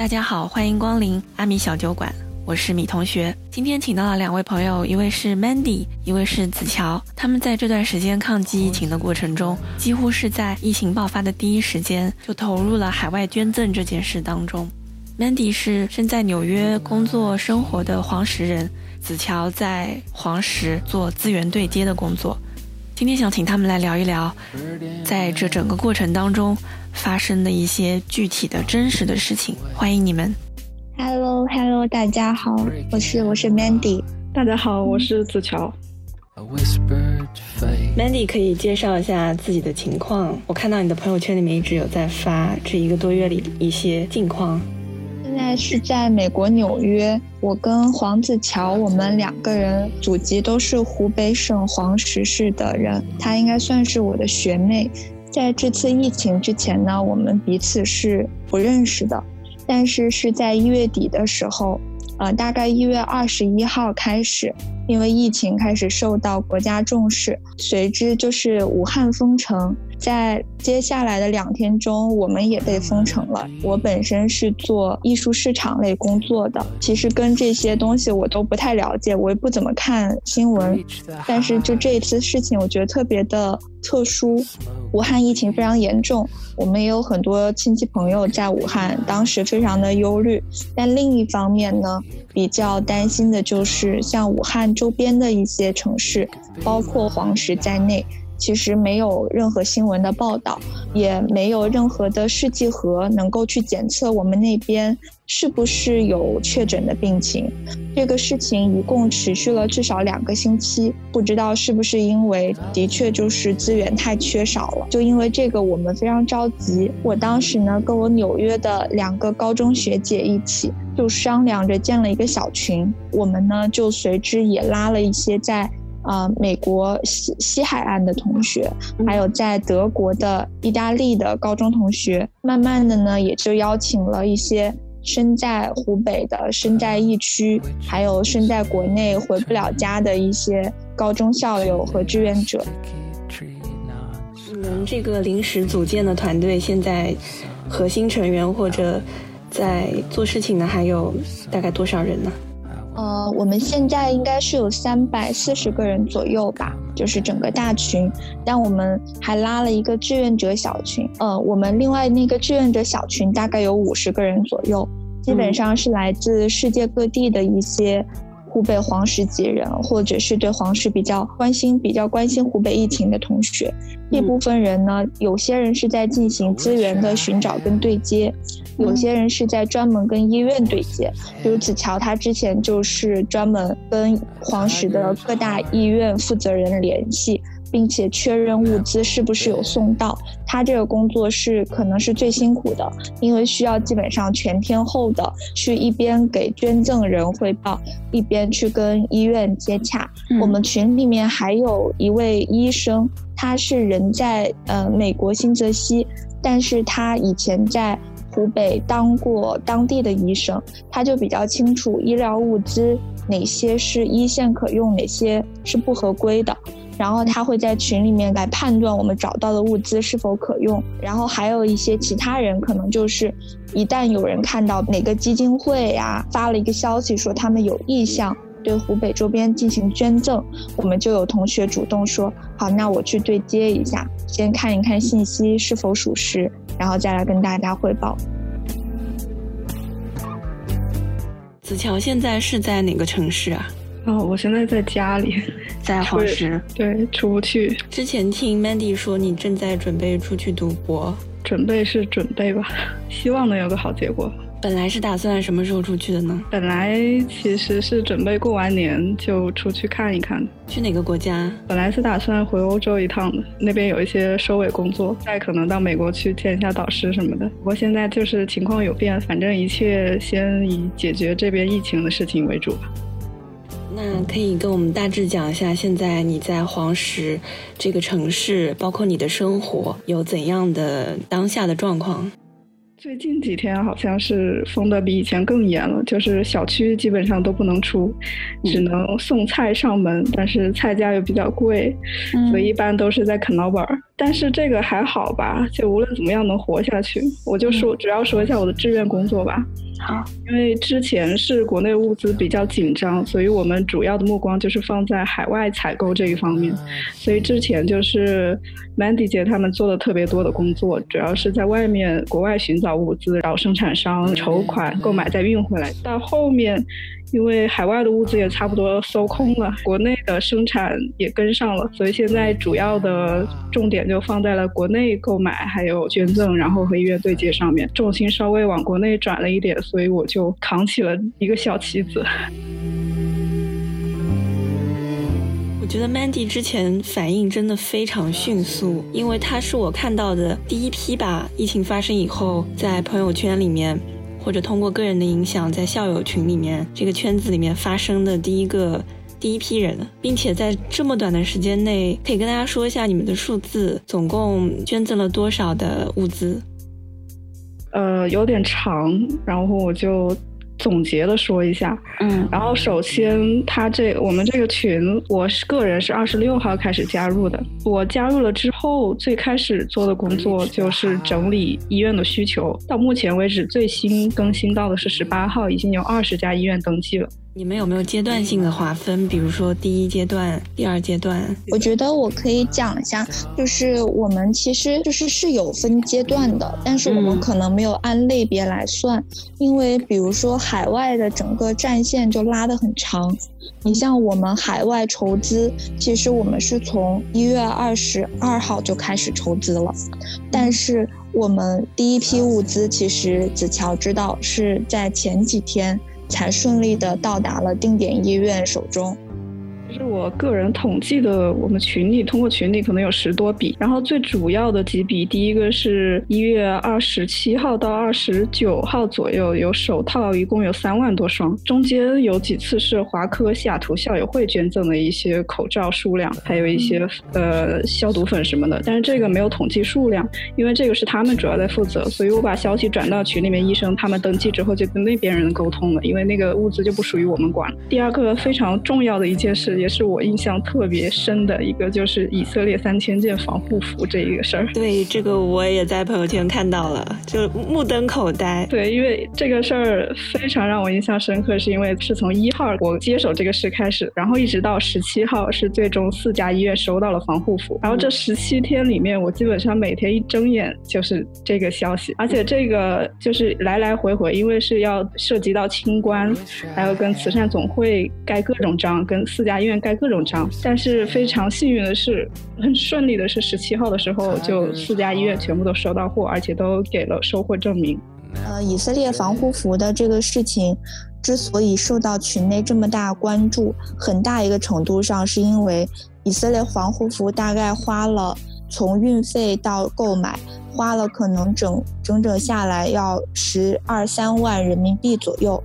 大家好，欢迎光临阿米小酒馆，我是米同学。今天请到了两位朋友，一位是 Mandy，一位是子乔。他们在这段时间抗击疫情的过程中，几乎是在疫情爆发的第一时间就投入了海外捐赠这件事当中。Mandy 是身在纽约工作生活的黄石人，子乔在黄石做资源对接的工作。今天想请他们来聊一聊，在这整个过程当中发生的一些具体的真实的事情。欢迎你们。Hello，Hello，大家好，我是我是 Mandy。大家好，我是子乔。Mandy 可以介绍一下自己的情况。我看到你的朋友圈里面一直有在发这一个多月里一些近况。是在美国纽约，我跟黄子乔，我们两个人祖籍都是湖北省黄石市的人，她应该算是我的学妹。在这次疫情之前呢，我们彼此是不认识的，但是是在一月底的时候，呃，大概一月二十一号开始，因为疫情开始受到国家重视，随之就是武汉封城。在接下来的两天中，我们也被封城了。我本身是做艺术市场类工作的，其实跟这些东西我都不太了解，我也不怎么看新闻。但是就这一次事情，我觉得特别的特殊。武汉疫情非常严重，我们也有很多亲戚朋友在武汉，当时非常的忧虑。但另一方面呢，比较担心的就是像武汉周边的一些城市，包括黄石在内。其实没有任何新闻的报道，也没有任何的试剂盒能够去检测我们那边是不是有确诊的病情。这个事情一共持续了至少两个星期，不知道是不是因为的确就是资源太缺少了。就因为这个，我们非常着急。我当时呢，跟我纽约的两个高中学姐一起，就商量着建了一个小群。我们呢，就随之也拉了一些在。啊，美国西西海岸的同学，还有在德国的、意大利的高中同学，慢慢的呢，也就邀请了一些身在湖北的、身在疫区，还有身在国内回不了家的一些高中校友和志愿者。你们这个临时组建的团队，现在核心成员或者在做事情的还有大概多少人呢？呃，我们现在应该是有三百四十个人左右吧，就是整个大群。但我们还拉了一个志愿者小群，呃，我们另外那个志愿者小群大概有五十个人左右，基本上是来自世界各地的一些。湖北黄石籍人，或者是对黄石比较关心、比较关心湖北疫情的同学，这部分人呢，有些人是在进行资源的寻找跟对接，有些人是在专门跟医院对接。比如子乔，他之前就是专门跟黄石的各大医院负责人联系。并且确认物资是不是有送到，他这个工作是可能是最辛苦的，因为需要基本上全天候的去一边给捐赠人汇报，一边去跟医院接洽。我们群里面还有一位医生，他是人在呃美国新泽西，但是他以前在湖北当过当地的医生，他就比较清楚医疗物资哪些是一线可用，哪些是不合规的。然后他会在群里面来判断我们找到的物资是否可用，然后还有一些其他人可能就是，一旦有人看到哪个基金会呀发了一个消息说他们有意向对湖北周边进行捐赠，我们就有同学主动说好，那我去对接一下，先看一看信息是否属实，然后再来跟大家汇报。子乔现在是在哪个城市啊？哦，我现在在家里，在黄石，对，出不去。之前听 Mandy 说你正在准备出去读博，准备是准备吧，希望能有个好结果。本来是打算什么时候出去的呢？本来其实是准备过完年就出去看一看。去哪个国家？本来是打算回欧洲一趟的，那边有一些收尾工作，再可能到美国去见一下导师什么的。不过现在就是情况有变，反正一切先以解决这边疫情的事情为主吧。那可以跟我们大致讲一下，现在你在黄石这个城市，包括你的生活有怎样的当下的状况？最近几天好像是封的比以前更严了，就是小区基本上都不能出，只能送菜上门，但是菜价又比较贵，所以一般都是在啃老本儿。但是这个还好吧，就无论怎么样能活下去。我就说，主要说一下我的志愿工作吧。好，因为之前是国内物资比较紧张，所以我们主要的目光就是放在海外采购这一方面。所以之前就是 Mandy 姐他们做的特别多的工作，主要是在外面国外寻找物资，找生产商筹款购买，再运回来。到后面。因为海外的物资也差不多收空了，国内的生产也跟上了，所以现在主要的重点就放在了国内购买，还有捐赠，然后和医院对接上面，重心稍微往国内转了一点，所以我就扛起了一个小旗子。我觉得 Mandy 之前反应真的非常迅速，因为他是我看到的第一批吧，疫情发生以后在朋友圈里面。或者通过个人的影响，在校友群里面这个圈子里面发生的第一个第一批人，并且在这么短的时间内，可以跟大家说一下你们的数字，总共捐赠了多少的物资？呃，有点长，然后我就。总结的说一下，嗯，然后首先，他这我们这个群，我是个人是二十六号开始加入的。我加入了之后，最开始做的工作就是整理医院的需求。到目前为止，最新更新到的是十八号，已经有二十家医院登记了。你们有没有阶段性的划分？比如说第一阶段、第二阶段？我觉得我可以讲一下，就是我们其实就是是有分阶段的，但是我们可能没有按类别来算，因为比如说海外的整个战线就拉得很长。你像我们海外筹资，其实我们是从一月二十二号就开始筹资了，但是我们第一批物资，其实子乔知道是在前几天。才顺利的到达了定点医院手中。是我个人统计的，我们群里通过群里可能有十多笔，然后最主要的几笔，第一个是一月二十七号到二十九号左右有手套，一共有三万多双，中间有几次是华科西雅图校友会捐赠的一些口罩数量，还有一些呃消毒粉什么的，但是这个没有统计数量，因为这个是他们主要在负责，所以我把消息转到群里面，医生他们登记之后就跟那边人沟通了，因为那个物资就不属于我们管。第二个非常重要的一件事。也是我印象特别深的一个，就是以色列三千件防护服这一个事儿。对，这个我也在朋友圈看到了，就目瞪口呆。对，因为这个事儿非常让我印象深刻，是因为是从一号我接手这个事开始，然后一直到十七号是最终四家医院收到了防护服，然后这十七天里面，我基本上每天一睁眼就是这个消息，而且这个就是来来回回，因为是要涉及到清关，还要跟慈善总会盖各种章，跟四家医院。盖各种章，但是非常幸运的是，很顺利的是，十七号的时候就四家医院全部都收到货，而且都给了收货证明。呃，以色列防护服的这个事情之所以受到群内这么大关注，很大一个程度上是因为以色列防护服大概花了从运费到购买，花了可能整整整下来要十二三万人民币左右。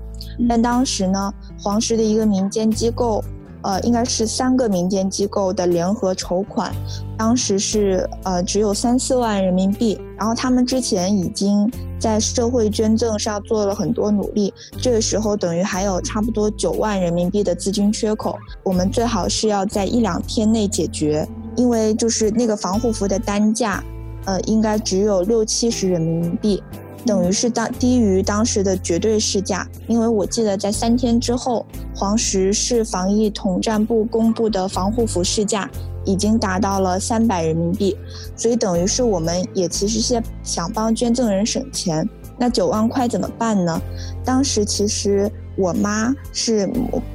但当时呢，黄石的一个民间机构。呃，应该是三个民间机构的联合筹款，当时是呃只有三四万人民币。然后他们之前已经在社会捐赠上做了很多努力，这个时候等于还有差不多九万人民币的资金缺口。我们最好是要在一两天内解决，因为就是那个防护服的单价，呃，应该只有六七十人民币。等于是当低于当时的绝对市价，因为我记得在三天之后，黄石市防疫统战部公布的防护服市价已经达到了三百人民币，所以等于是我们也其实是想帮捐赠人省钱。那九万块怎么办呢？当时其实我妈是，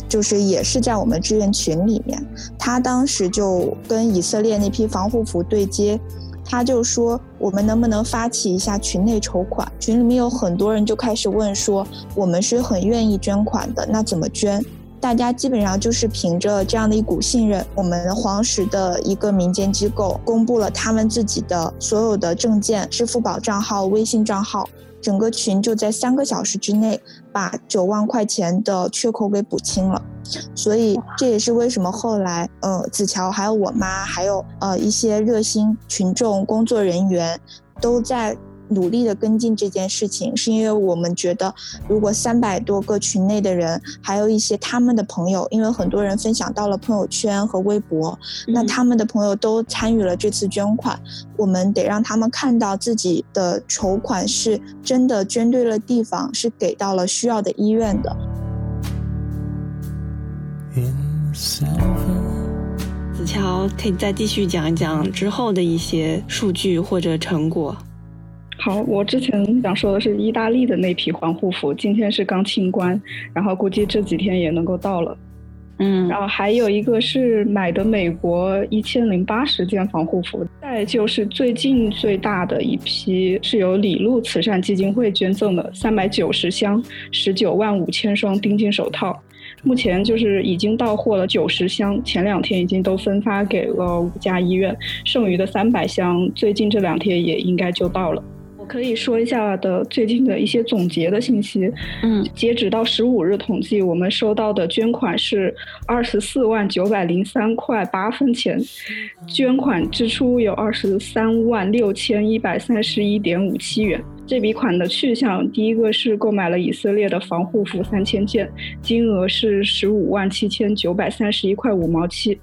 就是也是在我们志愿群里面，她当时就跟以色列那批防护服对接。他就说：“我们能不能发起一下群内筹款？群里面有很多人就开始问说，我们是很愿意捐款的，那怎么捐？大家基本上就是凭着这样的一股信任，我们黄石的一个民间机构公布了他们自己的所有的证件、支付宝账号、微信账号。”整个群就在三个小时之内把九万块钱的缺口给补清了，所以这也是为什么后来，呃，子乔还有我妈，还有呃一些热心群众工作人员，都在努力的跟进这件事情，是因为我们觉得，如果三百多个群内的人，还有一些他们的朋友，因为很多人分享到了朋友圈和微博，那他们的朋友都参与了这次捐款，我们得让他们看到自己的筹款是真的捐对了地方，是给到了需要的医院的。子乔可以再继续讲一讲之后的一些数据或者成果。好，我之前想说的是意大利的那批防护服，今天是刚清关，然后估计这几天也能够到了。嗯，然后还有一个是买的美国一千零八十件防护服，再就是最近最大的一批是由李路慈善基金会捐赠的三百九十箱十九万五千双丁金手套。目前就是已经到货了九十箱，前两天已经都分发给了五家医院，剩余的三百箱最近这两天也应该就到了。我可以说一下的最近的一些总结的信息。嗯，截止到十五日统计，我们收到的捐款是二十四万九百零三块八分钱，捐款支出有二十三万六千一百三十一点五七元。这笔款的去向，第一个是购买了以色列的防护服三千件，金额是十五万七千九百三十一块五毛七。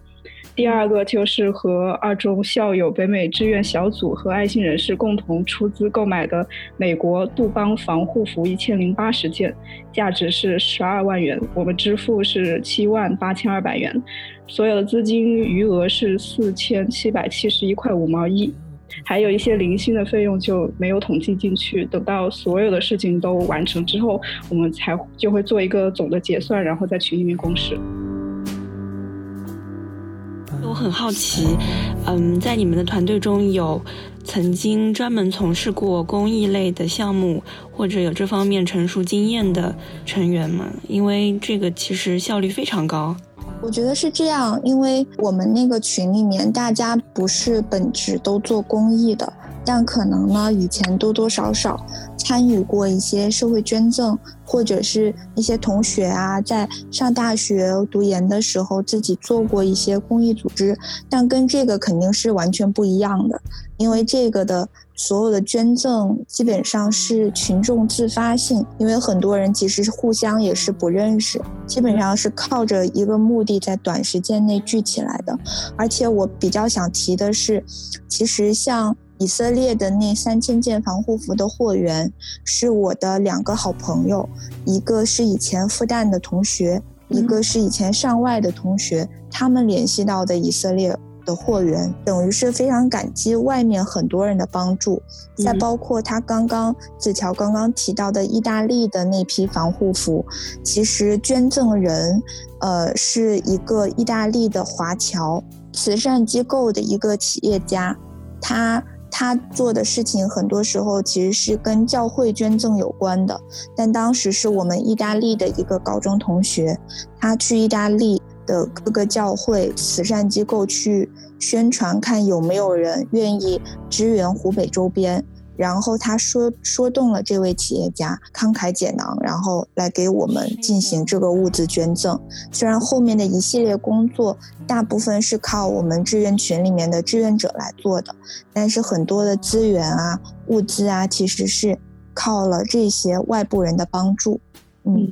第二个就是和二中校友、北美志愿小组和爱心人士共同出资购买的美国杜邦防护服一千零八十件，价值是十二万元，我们支付是七万八千二百元，所有的资金余额是四千七百七十一块五毛一。还有一些零星的费用就没有统计进去，等到所有的事情都完成之后，我们才就会做一个总的结算，然后在群里面公示。很好奇，嗯，在你们的团队中有曾经专门从事过公益类的项目，或者有这方面成熟经验的成员吗？因为这个其实效率非常高。我觉得是这样，因为我们那个群里面大家不是本职都做公益的，但可能呢以前多多少少参与过一些社会捐赠，或者是一些同学啊在上大学读研的时候自己做过一些公益组织，但跟这个肯定是完全不一样的，因为这个的。所有的捐赠基本上是群众自发性，因为很多人其实是互相也是不认识，基本上是靠着一个目的在短时间内聚起来的。而且我比较想提的是，其实像以色列的那三千件防护服的货源，是我的两个好朋友，一个是以前复旦的同学，一个是以前上外的同学，他们联系到的以色列。的货源等于是非常感激外面很多人的帮助，再包括他刚刚子乔刚刚提到的意大利的那批防护服，其实捐赠人，呃，是一个意大利的华侨慈善机构的一个企业家，他他做的事情很多时候其实是跟教会捐赠有关的，但当时是我们意大利的一个高中同学，他去意大利。的各个教会、慈善机构去宣传，看有没有人愿意支援湖北周边。然后他说说动了这位企业家，慷慨解囊，然后来给我们进行这个物资捐赠。虽然后面的一系列工作大部分是靠我们志愿群里面的志愿者来做的，但是很多的资源啊、物资啊，其实是靠了这些外部人的帮助。嗯。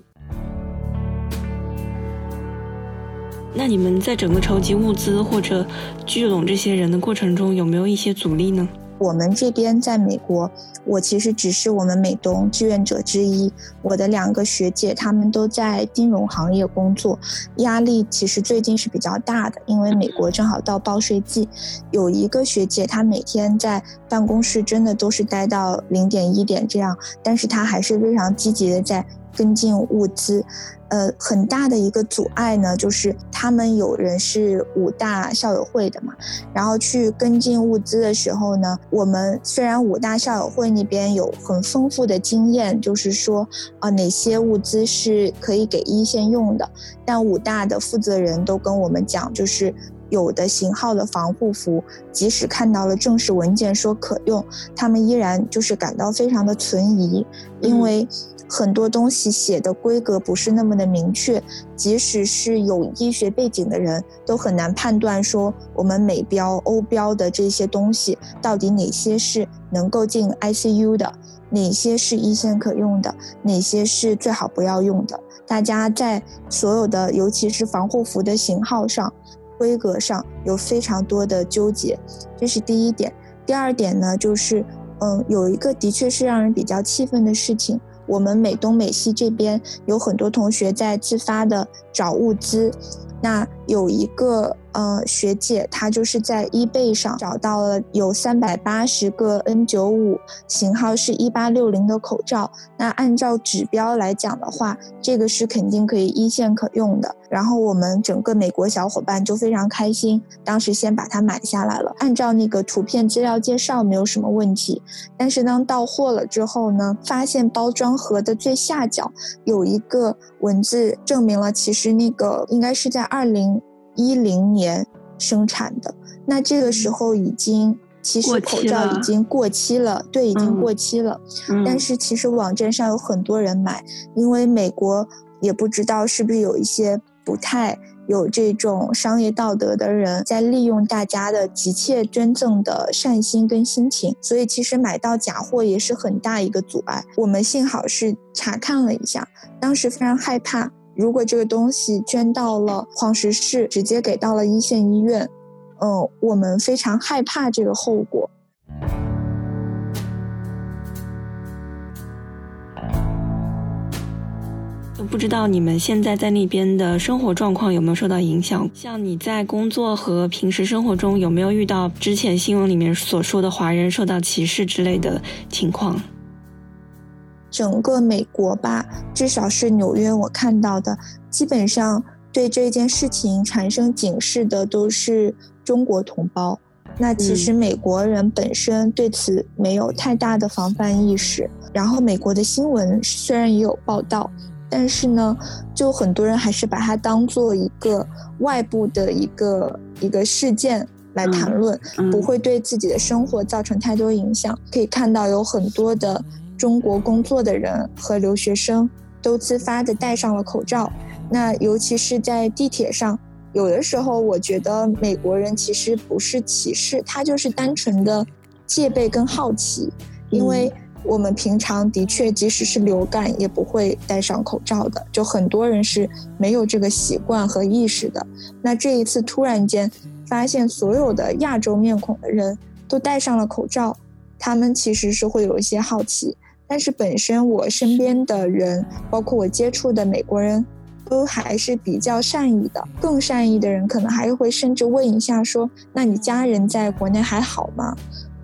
那你们在整个筹集物资或者聚拢这些人的过程中，有没有一些阻力呢？我们这边在美国，我其实只是我们美东志愿者之一。我的两个学姐，她们都在金融行业工作，压力其实最近是比较大的，因为美国正好到报税季。有一个学姐，她每天在办公室真的都是待到零点一点这样，但是她还是非常积极的在跟进物资。呃，很大的一个阻碍呢，就是他们有人是武大校友会的嘛，然后去跟进物资的时候呢，我们虽然武大校友会那边有很丰富的经验，就是说啊哪些物资是可以给一线用的，但武大的负责人都跟我们讲，就是有的型号的防护服，即使看到了正式文件说可用，他们依然就是感到非常的存疑，因为很多东西写的规格不是那么的明确，即使是有医学背景的人都很难判断说我们美标、欧标的这些东西到底哪些是能够进 ICU 的，哪些是一线可用的，哪些是最好不要用的。大家在所有的，尤其是防护服的型号上。规格上有非常多的纠结，这是第一点。第二点呢，就是，嗯，有一个的确是让人比较气愤的事情。我们美东美西这边有很多同学在自发的找物资，那有一个。呃，学姐她就是在 eBay 上找到了有三百八十个 N95 型号是一八六零的口罩。那按照指标来讲的话，这个是肯定可以一线可用的。然后我们整个美国小伙伴就非常开心，当时先把它买下来了。按照那个图片资料介绍没有什么问题，但是当到货了之后呢，发现包装盒的最下角有一个文字，证明了其实那个应该是在二零。一零年生产的，那这个时候已经其实口罩已经过期了，对，已经过期了。但是其实网站上有很多人买，因为美国也不知道是不是有一些不太有这种商业道德的人在利用大家的急切捐赠的善心跟心情，所以其实买到假货也是很大一个阻碍。我们幸好是查看了一下，当时非常害怕。如果这个东西捐到了黄石市，直接给到了一线医院，嗯，我们非常害怕这个后果。不知道你们现在在那边的生活状况有没有受到影响？像你在工作和平时生活中有没有遇到之前新闻里面所说的华人受到歧视之类的情况？整个美国吧，至少是纽约，我看到的，基本上对这件事情产生警示的都是中国同胞。那其实美国人本身对此没有太大的防范意识。然后美国的新闻虽然也有报道，但是呢，就很多人还是把它当做一个外部的一个一个事件来谈论，不会对自己的生活造成太多影响。可以看到有很多的。中国工作的人和留学生都自发的戴上了口罩。那尤其是在地铁上，有的时候我觉得美国人其实不是歧视，他就是单纯的戒备跟好奇。因为我们平常的确，即使是流感也不会戴上口罩的，就很多人是没有这个习惯和意识的。那这一次突然间发现所有的亚洲面孔的人都戴上了口罩，他们其实是会有一些好奇。但是本身我身边的人，包括我接触的美国人，都还是比较善意的。更善意的人可能还会甚至问一下说：“那你家人在国内还好吗？”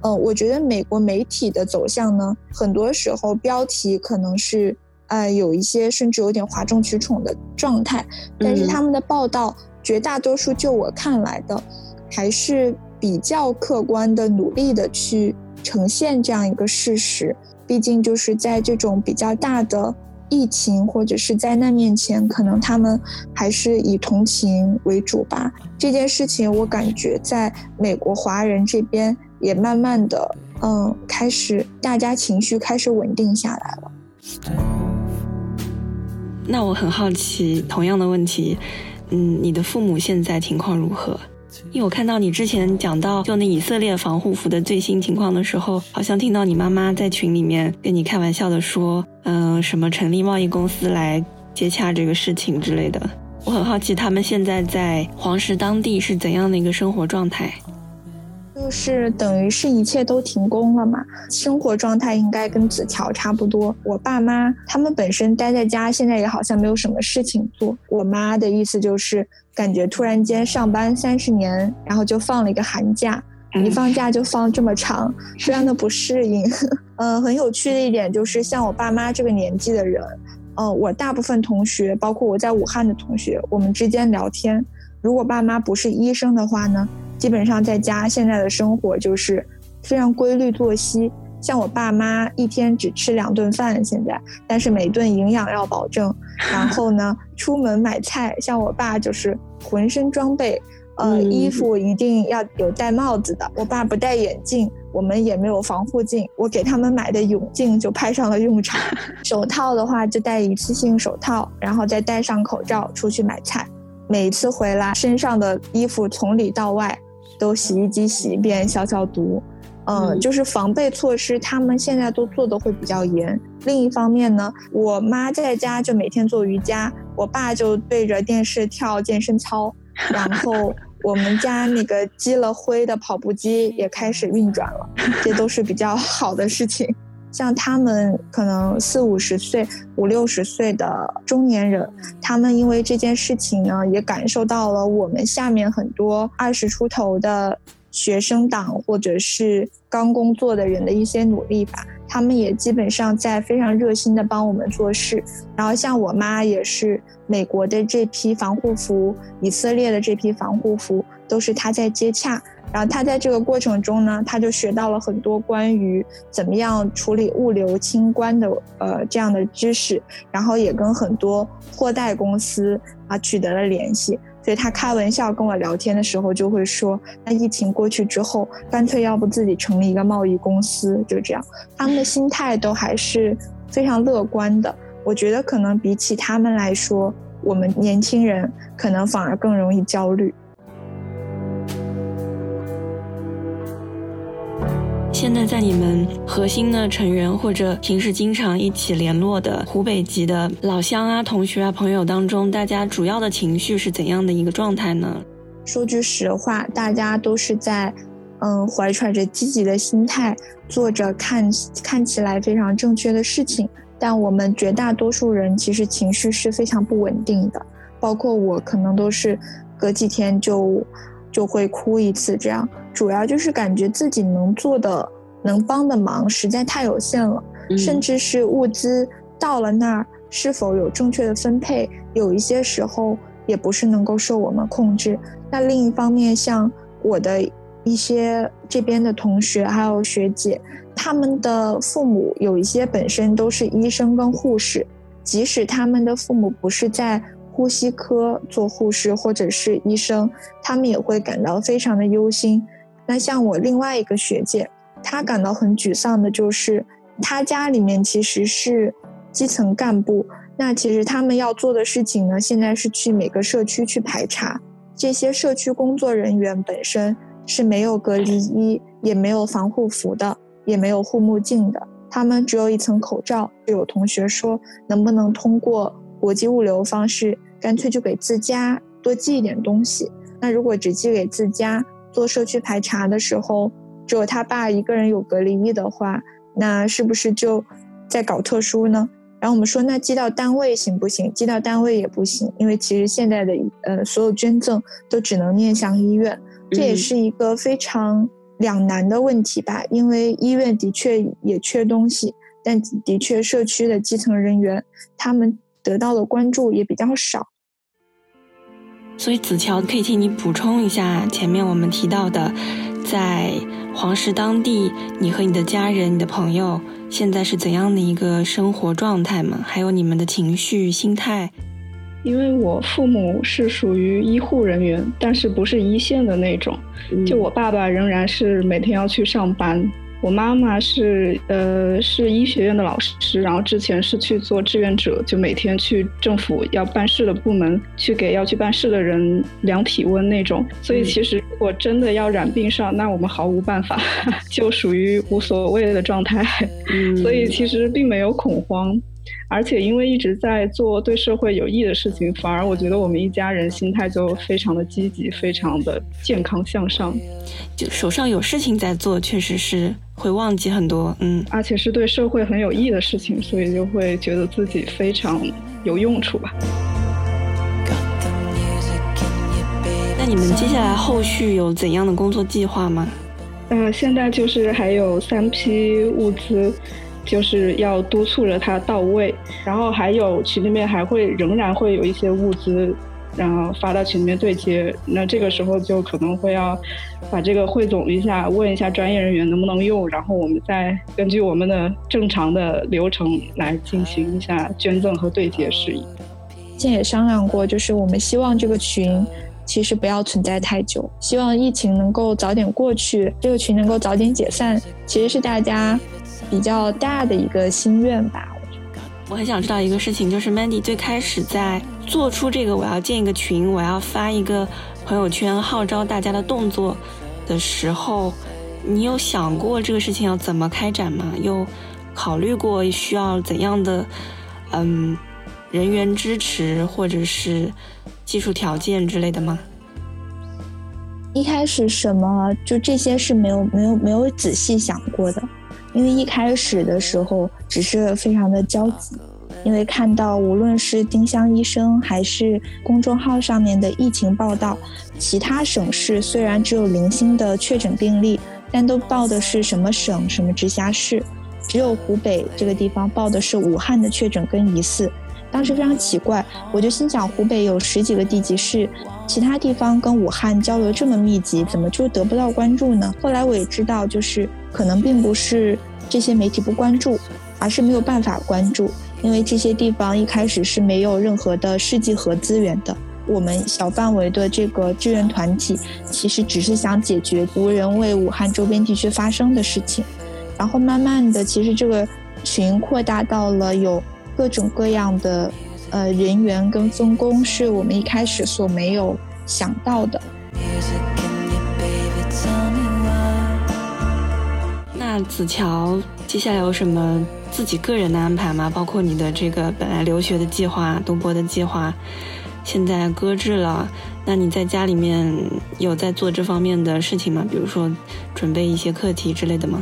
嗯，我觉得美国媒体的走向呢，很多时候标题可能是，呃，有一些甚至有点哗众取宠的状态，但是他们的报道绝大多数就我看来的，还是比较客观的，努力的去呈现这样一个事实。毕竟就是在这种比较大的疫情或者是灾难面前，可能他们还是以同情为主吧。这件事情我感觉在美国华人这边也慢慢的，嗯，开始大家情绪开始稳定下来了。那我很好奇，同样的问题，嗯，你的父母现在情况如何？因为我看到你之前讲到就那以色列防护服的最新情况的时候，好像听到你妈妈在群里面跟你开玩笑的说，嗯，什么成立贸易公司来接洽这个事情之类的。我很好奇他们现在在黄石当地是怎样的一个生活状态。就是等于是一切都停工了嘛，生活状态应该跟子乔差不多。我爸妈他们本身待在家，现在也好像没有什么事情做。我妈的意思就是感觉突然间上班三十年，然后就放了一个寒假，一放假就放这么长，非常的不适应。嗯，很有趣的一点就是像我爸妈这个年纪的人，嗯，我大部分同学，包括我在武汉的同学，我们之间聊天，如果爸妈不是医生的话呢？基本上在家现在的生活就是非常规律作息，像我爸妈一天只吃两顿饭，现在，但是每顿营养要保证。然后呢，出门买菜，像我爸就是浑身装备，呃，衣服一定要有戴帽子的。我爸不戴眼镜，我们也没有防护镜。我给他们买的泳镜就派上了用场。手套的话就戴一次性手套，然后再戴上口罩出去买菜。每次回来，身上的衣服从里到外都洗衣机洗一遍，消消毒。嗯，就是防备措施，他们现在都做的会比较严。另一方面呢，我妈在家就每天做瑜伽，我爸就对着电视跳健身操，然后我们家那个积了灰的跑步机也开始运转了，这都是比较好的事情。像他们可能四五十岁、五六十岁的中年人，他们因为这件事情呢，也感受到了我们下面很多二十出头的。学生党或者是刚工作的人的一些努力吧，他们也基本上在非常热心的帮我们做事。然后像我妈也是美国的这批防护服，以色列的这批防护服都是她在接洽。然后他在这个过程中呢，他就学到了很多关于怎么样处理物流清关的呃这样的知识，然后也跟很多货代公司啊取得了联系。所以他开玩笑跟我聊天的时候就会说：“那疫情过去之后，干脆要不自己成立一个贸易公司，就这样。”他们的心态都还是非常乐观的。我觉得可能比起他们来说，我们年轻人可能反而更容易焦虑。现在在你们核心的成员或者平时经常一起联络的湖北籍的老乡啊、同学啊、朋友当中，大家主要的情绪是怎样的一个状态呢？说句实话，大家都是在，嗯，怀揣着积极的心态，做着看看起来非常正确的事情。但我们绝大多数人其实情绪是非常不稳定的，包括我，可能都是隔几天就就会哭一次这样。主要就是感觉自己能做的、能帮的忙实在太有限了，甚至是物资到了那儿是否有正确的分配，有一些时候也不是能够受我们控制。那另一方面，像我的一些这边的同学还有学姐，他们的父母有一些本身都是医生跟护士，即使他们的父母不是在呼吸科做护士或者是医生，他们也会感到非常的忧心。那像我另外一个学姐，她感到很沮丧的就是，她家里面其实是基层干部，那其实他们要做的事情呢，现在是去每个社区去排查，这些社区工作人员本身是没有隔离衣，也没有防护服的，也没有护目镜的，他们只有一层口罩。有同学说，能不能通过国际物流方式，干脆就给自家多寄一点东西？那如果只寄给自家？做社区排查的时候，只有他爸一个人有隔离衣的话，那是不是就在搞特殊呢？然后我们说，那寄到单位行不行？寄到单位也不行，因为其实现在的呃所有捐赠都只能面向医院，这也是一个非常两难的问题吧。因为医院的确也缺东西，但的确社区的基层人员他们得到的关注也比较少。所以子乔可以替你补充一下前面我们提到的，在黄石当地，你和你的家人、你的朋友现在是怎样的一个生活状态吗？还有你们的情绪、心态？因为我父母是属于医护人员，但是不是一线的那种，就我爸爸仍然是每天要去上班。我妈妈是呃是医学院的老师，然后之前是去做志愿者，就每天去政府要办事的部门去给要去办事的人量体温那种。所以其实如果真的要染病上，那我们毫无办法，就属于无所谓的状态。所以其实并没有恐慌。而且因为一直在做对社会有益的事情，反而我觉得我们一家人心态就非常的积极，非常的健康向上。就手上有事情在做，确实是会忘记很多，嗯。而且是对社会很有益的事情，所以就会觉得自己非常有用处吧。那你们接下来后续有怎样的工作计划吗？嗯，现在就是还有三批物资。就是要督促着它到位，然后还有群里面还会仍然会有一些物资，然后发到群里面对接。那这个时候就可能会要把这个汇总一下，问一下专业人员能不能用，然后我们再根据我们的正常的流程来进行一下捐赠和对接事宜。之前也商量过，就是我们希望这个群。其实不要存在太久，希望疫情能够早点过去，这个群能够早点解散，其实是大家比较大的一个心愿吧。我很想知道一个事情，就是 Mandy 最开始在做出这个我要建一个群，我要发一个朋友圈号召大家的动作的时候，你有想过这个事情要怎么开展吗？有考虑过需要怎样的嗯人员支持或者是技术条件之类的吗？一开始什么就这些是没有没有没有仔细想过的。因为一开始的时候只是非常的焦急，因为看到无论是丁香医生还是公众号上面的疫情报道，其他省市虽然只有零星的确诊病例，但都报的是什么省什么直辖市，只有湖北这个地方报的是武汉的确诊跟疑似。当时非常奇怪，我就心想湖北有十几个地级市，其他地方跟武汉交流这么密集，怎么就得不到关注呢？后来我也知道，就是可能并不是这些媒体不关注，而是没有办法关注，因为这些地方一开始是没有任何的试剂盒资源的。我们小范围的这个志愿团体，其实只是想解决无人为武汉周边地区发生的事情，然后慢慢的，其实这个群扩大到了有。各种各样的呃人员跟分工是我们一开始所没有想到的。子乔接下来有什么自己个人的安排吗？包括你的这个本来留学的计划、读博的计划，现在搁置了。那你在家里面有在做这方面的事情吗？比如说准备一些课题之类的吗？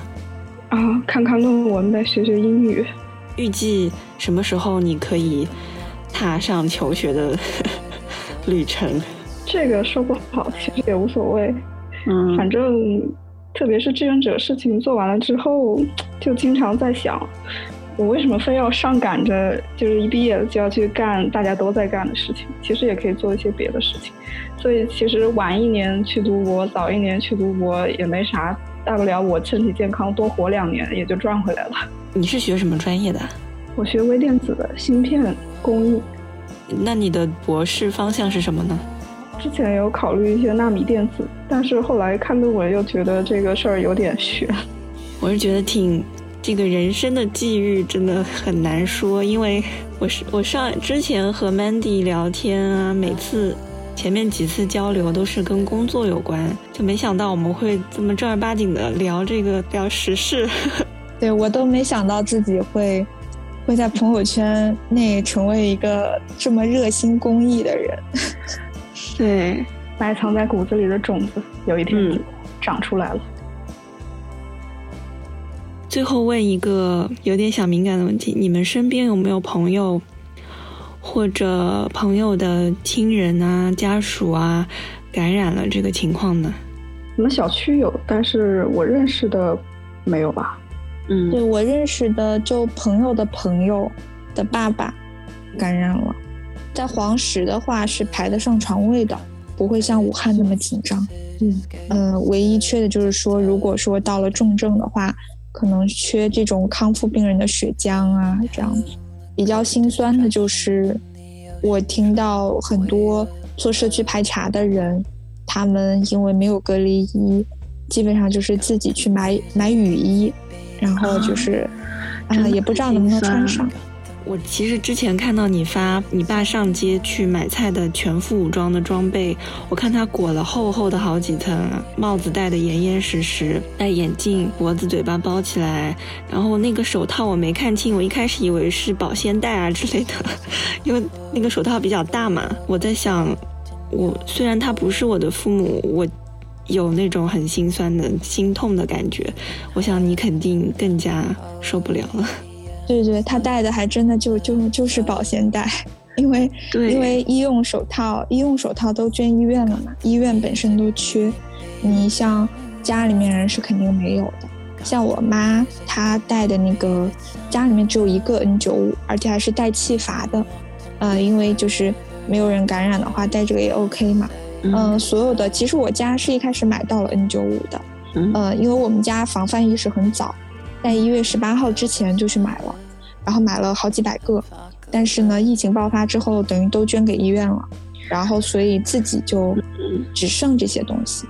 啊，看看论文呗，学学英语。预计什么时候你可以踏上求学的 旅程？这个说不好，其实也无所谓。嗯，反正特别是志愿者事情做完了之后，就经常在想，我为什么非要上赶着，就是一毕业就要去干大家都在干的事情？其实也可以做一些别的事情。所以其实晚一年去读博，早一年去读博也没啥。大不了我身体健康多活两年，也就赚回来了。你是学什么专业的？我学微电子的芯片工艺。那你的博士方向是什么呢？之前有考虑一些纳米电子，但是后来看论文又觉得这个事儿有点悬。我是觉得挺这个人生的际遇真的很难说，因为我是我上之前和 Mandy 聊天啊，每次。前面几次交流都是跟工作有关，就没想到我们会这么正儿八经的聊这个聊时事。对我都没想到自己会会在朋友圈内成为一个这么热心公益的人。对，埋藏在骨子里的种子，有一天长出来了。最后问一个有点小敏感的问题：你们身边有没有朋友？或者朋友的亲人啊、家属啊，感染了这个情况呢？我们小区有，但是我认识的没有吧？嗯，对我认识的就朋友的朋友的爸爸感染了，在黄石的话是排得上床位的，不会像武汉那么紧张。嗯嗯，唯一缺的就是说，如果说到了重症的话，可能缺这种康复病人的血浆啊，这样子。比较心酸的就是，我听到很多做社区排查的人，他们因为没有隔离衣，基本上就是自己去买买雨衣，然后就是啊，也不知道能不能穿上。我其实之前看到你发你爸上街去买菜的全副武装的装备，我看他裹了厚厚的好几层，帽子戴的严严实实，戴眼镜，脖子嘴巴包起来，然后那个手套我没看清，我一开始以为是保鲜袋啊之类的，因为那个手套比较大嘛。我在想，我虽然他不是我的父母，我有那种很心酸的心痛的感觉，我想你肯定更加受不了了。对对，他戴的还真的就就就是保鲜袋，因为因为医用手套医用手套都捐医院了嘛，医院本身都缺，你像家里面人是肯定没有的。像我妈她戴的那个，家里面只有一个 N95，而且还是带气阀的，呃，因为就是没有人感染的话，戴这个也 OK 嘛。嗯，所有的其实我家是一开始买到了 N95 的，呃，因为我们家防范意识很早。在一月十八号之前就去买了，然后买了好几百个，但是呢，疫情爆发之后，等于都捐给医院了。然后所以自己就只剩这些东西。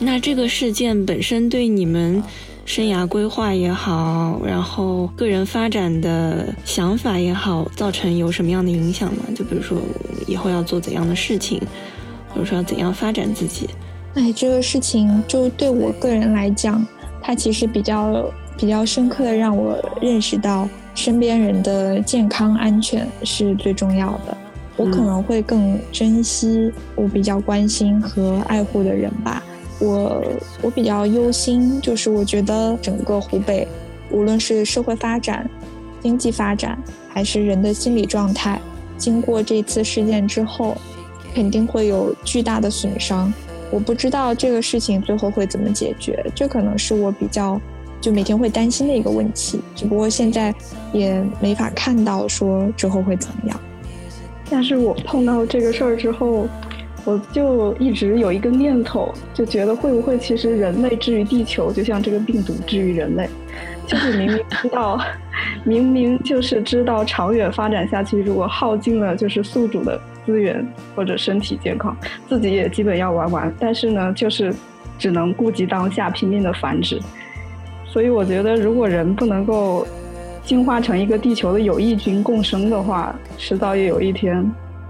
那这个事件本身对你们生涯规划也好，然后个人发展的想法也好，造成有什么样的影响吗？就比如说以后要做怎样的事情，或者说要怎样发展自己？哎，这个事情就对我个人来讲，它其实比较比较深刻的让我认识到，身边人的健康安全是最重要的。我可能会更珍惜我比较关心和爱护的人吧。我我比较忧心，就是我觉得整个湖北，无论是社会发展、经济发展，还是人的心理状态，经过这次事件之后，肯定会有巨大的损伤。我不知道这个事情最后会怎么解决，这可能是我比较就每天会担心的一个问题。只不过现在也没法看到说之后会怎么样。但是我碰到这个事儿之后。我就一直有一个念头，就觉得会不会其实人类治愈地球，就像这个病毒治愈人类，就是明明知道，明明就是知道长远发展下去，如果耗尽了就是宿主的资源或者身体健康，自己也基本要玩完，但是呢，就是只能顾及当下，拼命的繁殖。所以我觉得，如果人不能够进化成一个地球的有益菌共生的话，迟早也有一天。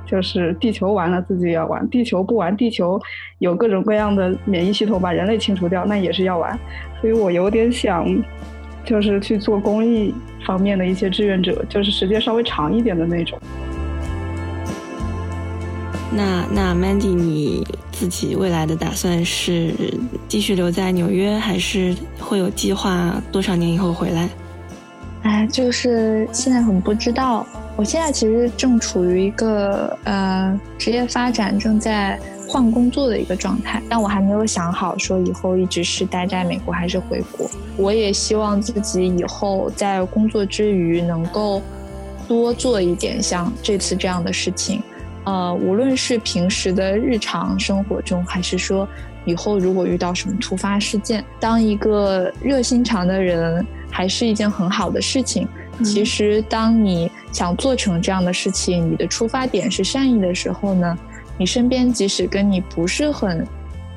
就是地球完了，自己也要完；地球不完，地球有各种各样的免疫系统把人类清除掉，那也是要完。所以我有点想，就是去做公益方面的一些志愿者，就是时间稍微长一点的那种。那那 Mandy，你自己未来的打算是继续留在纽约，还是会有计划多少年以后回来？哎，就是现在很不知道。我现在其实正处于一个呃职业发展正在换工作的一个状态，但我还没有想好说以后一直是待在美国还是回国。我也希望自己以后在工作之余能够多做一点像这次这样的事情，呃，无论是平时的日常生活中，还是说以后如果遇到什么突发事件，当一个热心肠的人还是一件很好的事情。其实，当你想做成这样的事情，你的出发点是善意的时候呢，你身边即使跟你不是很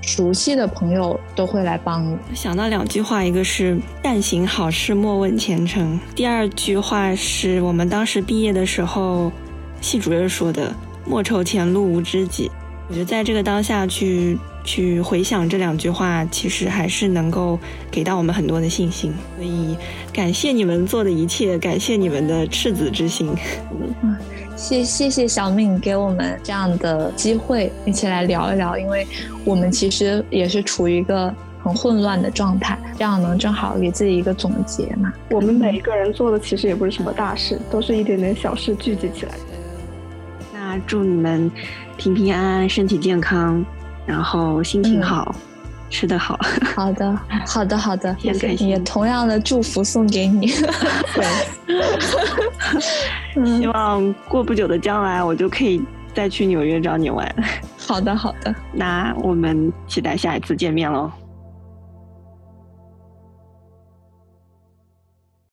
熟悉的朋友都会来帮你。想到两句话，一个是“但行好事，莫问前程”，第二句话是我们当时毕业的时候，系主任说的“莫愁前路无知己”。我觉得在这个当下去。去回想这两句话，其实还是能够给到我们很多的信心。所以感谢你们做的一切，感谢你们的赤子之心。嗯，谢谢谢小敏给我们这样的机会，一起来聊一聊。因为我们其实也是处于一个很混乱的状态，这样能正好给自己一个总结嘛。我们每一个人做的其实也不是什么大事，都是一点点小事聚集起来的。那祝你们平平安安，身体健康。然后心情好，吃得好。好的，好的，好的，也也同样的祝福送给你。对，希望过不久的将来，我就可以再去纽约找你玩。好的，好的，那我们期待下一次见面喽。